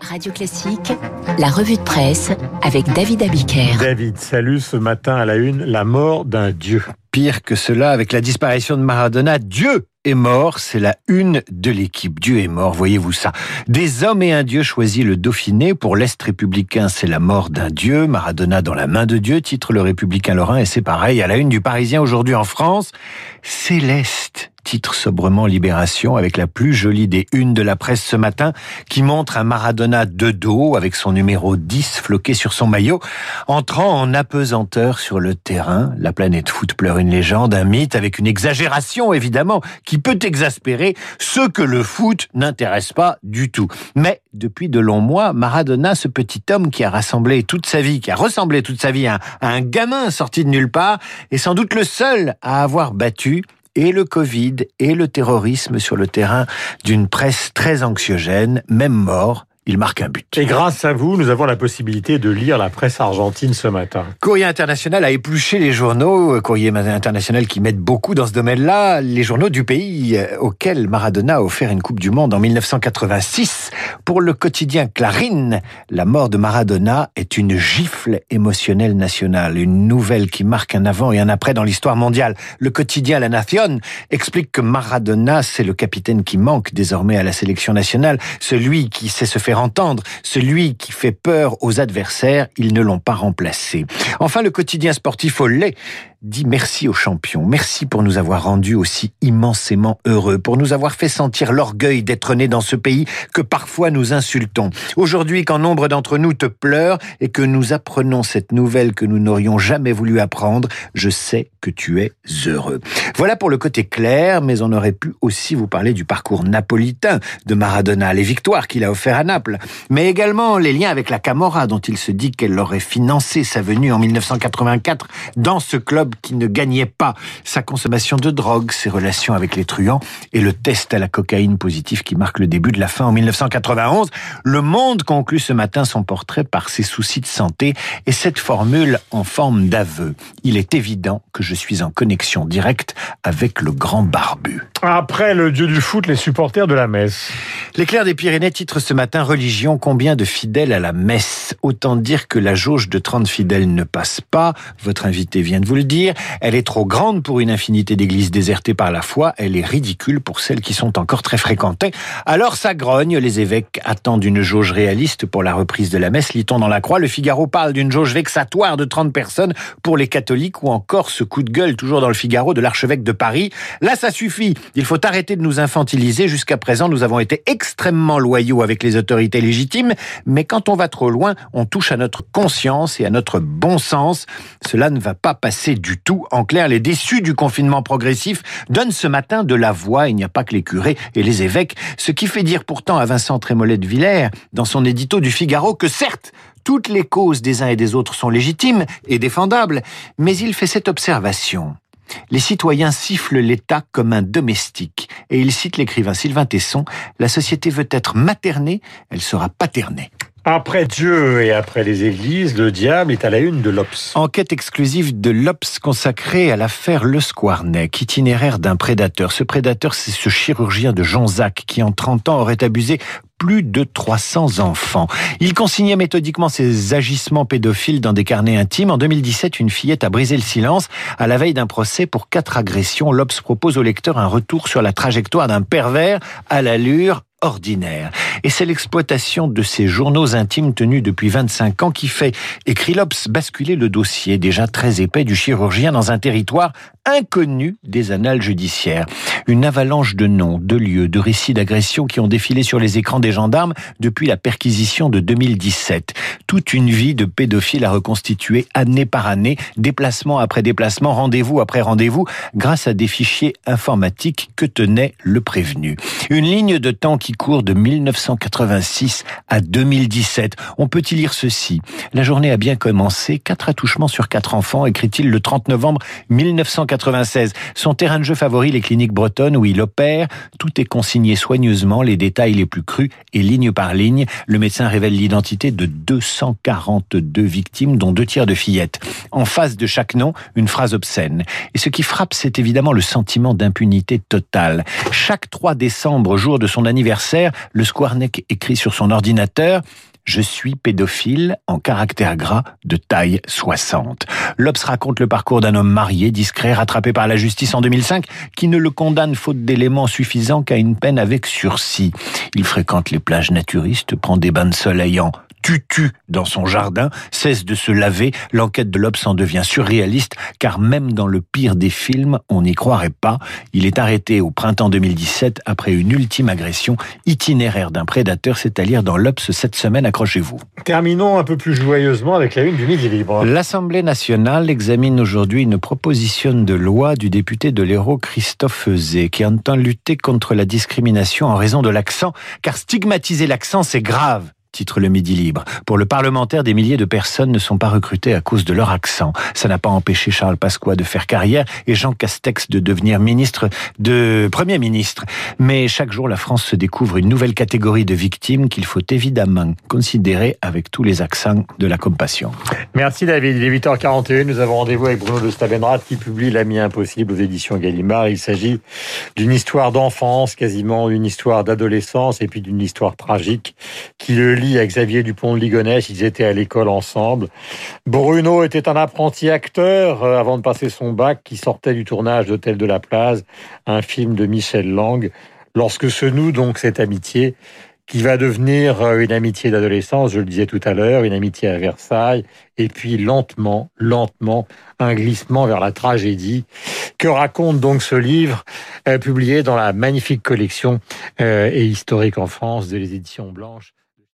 Radio Classique, la revue de presse avec David Abiker. David, salut ce matin à la une, la mort d'un dieu. Pire que cela, avec la disparition de Maradona, Dieu est mort, c'est la une de l'équipe. Dieu est mort, voyez-vous ça. Des hommes et un dieu choisit le Dauphiné. Pour l'Est républicain, c'est la mort d'un dieu. Maradona dans la main de Dieu, titre le républicain Lorrain, et c'est pareil à la une du Parisien aujourd'hui en France. Céleste titre sobrement Libération avec la plus jolie des unes de la presse ce matin qui montre un Maradona de dos avec son numéro 10 floqué sur son maillot entrant en apesanteur sur le terrain. La planète foot pleure une légende, un mythe avec une exagération évidemment qui peut exaspérer ceux que le foot n'intéresse pas du tout. Mais depuis de longs mois, Maradona, ce petit homme qui a rassemblé toute sa vie, qui a ressemblé toute sa vie à un gamin sorti de nulle part, est sans doute le seul à avoir battu et le Covid et le terrorisme sur le terrain d'une presse très anxiogène, même mort, il marque un but. Et grâce à vous, nous avons la possibilité de lire la presse argentine ce matin. Courrier International a épluché les journaux, Courrier International qui mettent beaucoup dans ce domaine-là, les journaux du pays auquel Maradona a offert une Coupe du Monde en 1986. Pour le quotidien Clarín, la mort de Maradona est une gifle émotionnelle nationale, une nouvelle qui marque un avant et un après dans l'histoire mondiale. Le quotidien La Nación explique que Maradona, c'est le capitaine qui manque désormais à la sélection nationale, celui qui sait se faire entendre. Celui qui fait peur aux adversaires, ils ne l'ont pas remplacé. Enfin, le quotidien sportif au lait dit merci aux champions. Merci pour nous avoir rendus aussi immensément heureux, pour nous avoir fait sentir l'orgueil d'être nés dans ce pays que parfois nous insultons. Aujourd'hui, quand nombre d'entre nous te pleurent et que nous apprenons cette nouvelle que nous n'aurions jamais voulu apprendre, je sais que tu es heureux. Voilà pour le côté clair, mais on aurait pu aussi vous parler du parcours napolitain de Maradona, les victoires qu'il a offert à Naples, mais également les liens avec la Camorra dont il se dit qu'elle aurait financé sa venue en 1984 dans ce club qui ne gagnait pas, sa consommation de drogue, ses relations avec les truands et le test à la cocaïne positif qui marque le début de la fin en 1991. Le Monde conclut ce matin son portrait par ses soucis de santé et cette formule en forme d'aveu. Il est évident que je suis en connexion directe avec le grand barbu. Après le dieu du foot, les supporters de la messe. L'éclair des Pyrénées titre ce matin Religion, combien de fidèles à la messe? Autant dire que la jauge de 30 fidèles ne passe pas. Votre invité vient de vous le dire. Elle est trop grande pour une infinité d'églises désertées par la foi. Elle est ridicule pour celles qui sont encore très fréquentées. Alors ça grogne. Les évêques attendent une jauge réaliste pour la reprise de la messe. Lit-on dans la croix. Le Figaro parle d'une jauge vexatoire de 30 personnes pour les catholiques ou encore ce coup de gueule toujours dans le Figaro de l'archevêque de Paris. Là, ça suffit. Il faut arrêter de nous infantiliser. Jusqu'à présent, nous avons été extrêmement loyaux avec les autorités légitimes. Mais quand on va trop loin, on touche à notre conscience et à notre bon sens. Cela ne va pas passer du du tout. En clair, les déçus du confinement progressif donnent ce matin de la voix. Il n'y a pas que les curés et les évêques. Ce qui fait dire pourtant à Vincent Trémollet de Villers, dans son édito du Figaro, que certes, toutes les causes des uns et des autres sont légitimes et défendables, mais il fait cette observation. Les citoyens sifflent l'État comme un domestique. Et il cite l'écrivain Sylvain Tesson, la société veut être maternée, elle sera paternée. Après Dieu et après les églises, le diable est à la une de l'Obs. Enquête exclusive de l'Obs consacrée à l'affaire Le Squarneck, itinéraire d'un prédateur. Ce prédateur, c'est ce chirurgien de Jean Zac qui, en 30 ans, aurait abusé plus de 300 enfants. Il consignait méthodiquement ses agissements pédophiles dans des carnets intimes. En 2017, une fillette a brisé le silence. À la veille d'un procès pour quatre agressions, l'Obs propose au lecteur un retour sur la trajectoire d'un pervers à l'allure ordinaire. Et c'est l'exploitation de ces journaux intimes tenus depuis 25 ans qui fait, écrit l'Obs, basculer le dossier déjà très épais du chirurgien dans un territoire inconnu des annales judiciaires. Une avalanche de noms, de lieux, de récits d'agressions qui ont défilé sur les écrans des gendarmes depuis la perquisition de 2017. Toute une vie de pédophile à reconstituer année par année, déplacement après déplacement, rendez-vous après rendez-vous, grâce à des fichiers informatiques que tenait le prévenu. Une ligne de temps qui court de 1986 à 2017. On peut y lire ceci. La journée a bien commencé. Quatre attouchements sur quatre enfants, écrit-il le 30 novembre 1986 1996. Son terrain de jeu favori, les cliniques bretonnes où il opère. Tout est consigné soigneusement, les détails les plus crus et ligne par ligne. Le médecin révèle l'identité de 242 victimes, dont deux tiers de fillettes. En face de chaque nom, une phrase obscène. Et ce qui frappe, c'est évidemment le sentiment d'impunité totale. Chaque 3 décembre, jour de son anniversaire, le Squarneck écrit sur son ordinateur je suis pédophile en caractère gras de taille 60. L'Obs raconte le parcours d'un homme marié, discret, rattrapé par la justice en 2005, qui ne le condamne faute d'éléments suffisants qu'à une peine avec sursis. Il fréquente les plages naturistes, prend des bains de soleil en tutu dans son jardin, cesse de se laver, l'enquête de l'Obs en devient surréaliste, car même dans le pire des films, on n'y croirait pas. Il est arrêté au printemps 2017 après une ultime agression itinéraire d'un prédateur, c'est à dire dans l'Obs cette semaine, accrochez-vous. Terminons un peu plus joyeusement avec la une du Midi Libre. L'Assemblée nationale examine aujourd'hui une proposition de loi du député de l'Hérault Christophe Zé qui entend lutter contre la discrimination en raison de l'accent, car stigmatiser l'accent, c'est grave titre le Midi Libre. Pour le parlementaire, des milliers de personnes ne sont pas recrutées à cause de leur accent. Ça n'a pas empêché Charles Pasqua de faire carrière et Jean Castex de devenir ministre de Premier ministre. Mais chaque jour, la France se découvre une nouvelle catégorie de victimes qu'il faut évidemment considérer avec tous les accents de la compassion. Merci David. Il est 8h41. Nous avons rendez-vous avec Bruno de Stabenrath qui publie L'ami impossible aux éditions Gallimard. Il s'agit d'une histoire d'enfance, quasiment une histoire d'adolescence et puis d'une histoire tragique qui le lie à Xavier Dupont de Ligonnès. Ils étaient à l'école ensemble. Bruno était un apprenti acteur euh, avant de passer son bac qui sortait du tournage d'Hôtel de la Plage, un film de Michel Lang. Lorsque se noue donc cette amitié, qui va devenir euh, une amitié d'adolescence, je le disais tout à l'heure, une amitié à Versailles, et puis lentement, lentement, un glissement vers la tragédie. Que raconte donc ce livre, euh, publié dans la magnifique collection et historique en France de les éditions Blanches